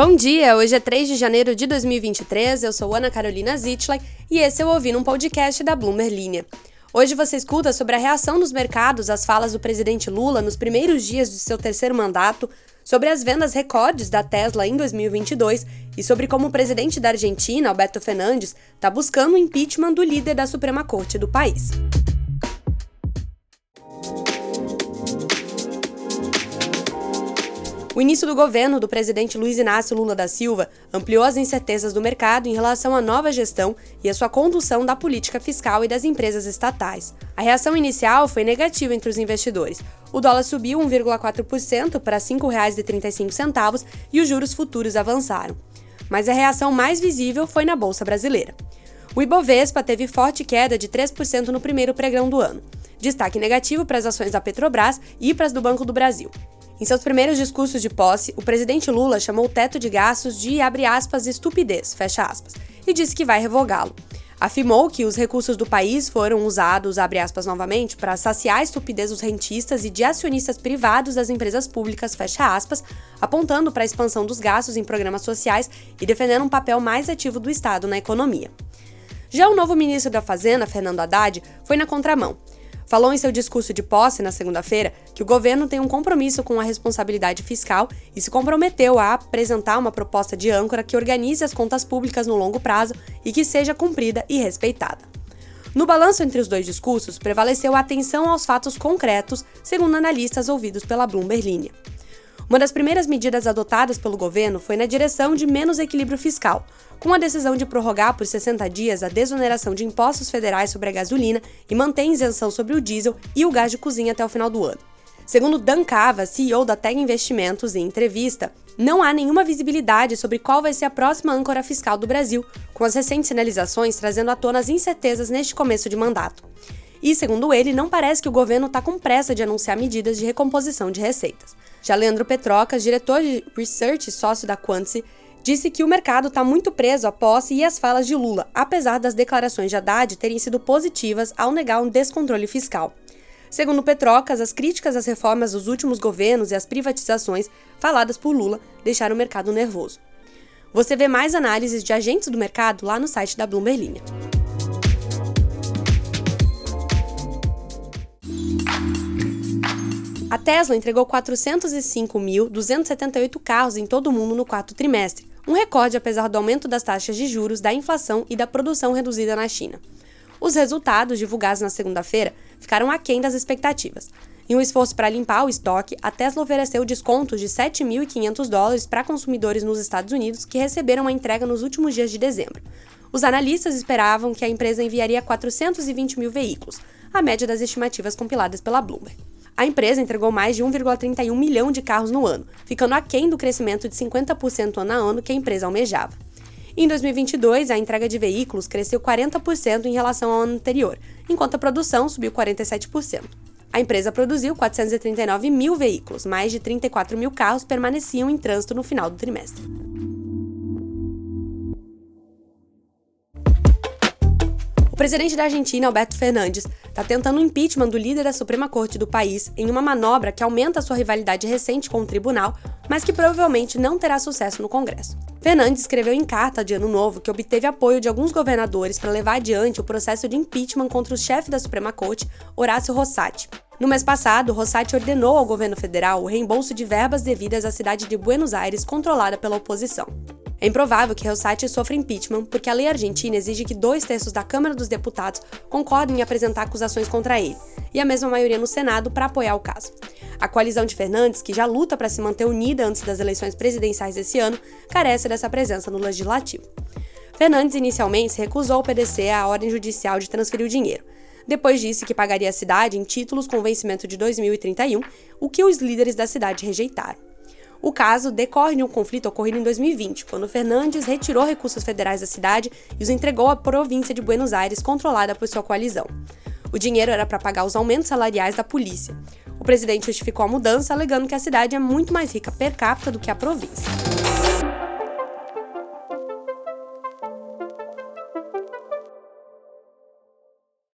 Bom dia, hoje é 3 de janeiro de 2023, eu sou Ana Carolina Zitlag e esse é o Ouvindo um Podcast da Bloomer Linha. Hoje você escuta sobre a reação dos mercados às falas do presidente Lula nos primeiros dias de seu terceiro mandato, sobre as vendas recordes da Tesla em 2022 e sobre como o presidente da Argentina, Alberto Fernandes, está buscando o impeachment do líder da Suprema Corte do país. O início do governo do presidente Luiz Inácio Lula da Silva ampliou as incertezas do mercado em relação à nova gestão e à sua condução da política fiscal e das empresas estatais. A reação inicial foi negativa entre os investidores. O dólar subiu 1,4% para R$ 5,35 e os juros futuros avançaram. Mas a reação mais visível foi na Bolsa Brasileira. O Ibovespa teve forte queda de 3% no primeiro pregão do ano. Destaque negativo para as ações da Petrobras e para as do Banco do Brasil. Em seus primeiros discursos de posse, o presidente Lula chamou o teto de gastos de, aspas, estupidez, aspas, e disse que vai revogá-lo. Afirmou que os recursos do país foram usados, aspas novamente, para saciar a estupidez dos rentistas e de acionistas privados das empresas públicas, apontando para a expansão dos gastos em programas sociais e defendendo um papel mais ativo do Estado na economia. Já o novo ministro da Fazenda, Fernando Haddad, foi na contramão falou em seu discurso de posse na segunda-feira que o governo tem um compromisso com a responsabilidade fiscal e se comprometeu a apresentar uma proposta de âncora que organize as contas públicas no longo prazo e que seja cumprida e respeitada. No balanço entre os dois discursos, prevaleceu a atenção aos fatos concretos, segundo analistas ouvidos pela Bloomberg Linha. Uma das primeiras medidas adotadas pelo governo foi na direção de menos equilíbrio fiscal, com a decisão de prorrogar por 60 dias a desoneração de impostos federais sobre a gasolina e manter isenção sobre o diesel e o gás de cozinha até o final do ano. Segundo Dan Cava, CEO da Teg Investimentos, em entrevista, não há nenhuma visibilidade sobre qual vai ser a próxima âncora fiscal do Brasil, com as recentes sinalizações trazendo à tona as incertezas neste começo de mandato. E, segundo ele, não parece que o governo está com pressa de anunciar medidas de recomposição de receitas. Já Leandro Petrocas, diretor de Research e sócio da Quantice, disse que o mercado está muito preso à posse e às falas de Lula, apesar das declarações de Haddad terem sido positivas ao negar um descontrole fiscal. Segundo Petrocas, as críticas às reformas dos últimos governos e às privatizações faladas por Lula deixaram o mercado nervoso. Você vê mais análises de agentes do mercado lá no site da Bloomberg Linha. A Tesla entregou 405.278 carros em todo o mundo no quarto trimestre, um recorde apesar do aumento das taxas de juros, da inflação e da produção reduzida na China. Os resultados, divulgados na segunda-feira, ficaram aquém das expectativas. Em um esforço para limpar o estoque, a Tesla ofereceu descontos de 7.500 dólares para consumidores nos Estados Unidos que receberam a entrega nos últimos dias de dezembro. Os analistas esperavam que a empresa enviaria 420 mil veículos, a média das estimativas compiladas pela Bloomberg. A empresa entregou mais de 1,31 milhão de carros no ano, ficando aquém do crescimento de 50% ano a ano que a empresa almejava. Em 2022, a entrega de veículos cresceu 40% em relação ao ano anterior, enquanto a produção subiu 47%. A empresa produziu 439 mil veículos, mais de 34 mil carros permaneciam em trânsito no final do trimestre. Presidente da Argentina, Alberto Fernandes, está tentando o impeachment do líder da Suprema Corte do país em uma manobra que aumenta sua rivalidade recente com o tribunal, mas que provavelmente não terá sucesso no Congresso. Fernandes escreveu em carta de Ano Novo que obteve apoio de alguns governadores para levar adiante o processo de impeachment contra o chefe da Suprema Corte, Horácio Rossati. No mês passado, Rossati ordenou ao governo federal o reembolso de verbas devidas à cidade de Buenos Aires, controlada pela oposição. É improvável que Rosati sofra impeachment porque a lei argentina exige que dois terços da Câmara dos Deputados concordem em apresentar acusações contra ele, e a mesma maioria no Senado para apoiar o caso. A coalizão de Fernandes, que já luta para se manter unida antes das eleições presidenciais desse ano, carece dessa presença no legislativo. Fernandes inicialmente se recusou a obedecer à ordem judicial de transferir o dinheiro. Depois disse que pagaria a cidade em títulos com vencimento de 2031, o que os líderes da cidade rejeitaram. O caso decorre de um conflito ocorrido em 2020, quando Fernandes retirou recursos federais da cidade e os entregou à província de Buenos Aires, controlada por sua coalizão. O dinheiro era para pagar os aumentos salariais da polícia. O presidente justificou a mudança, alegando que a cidade é muito mais rica per capita do que a província.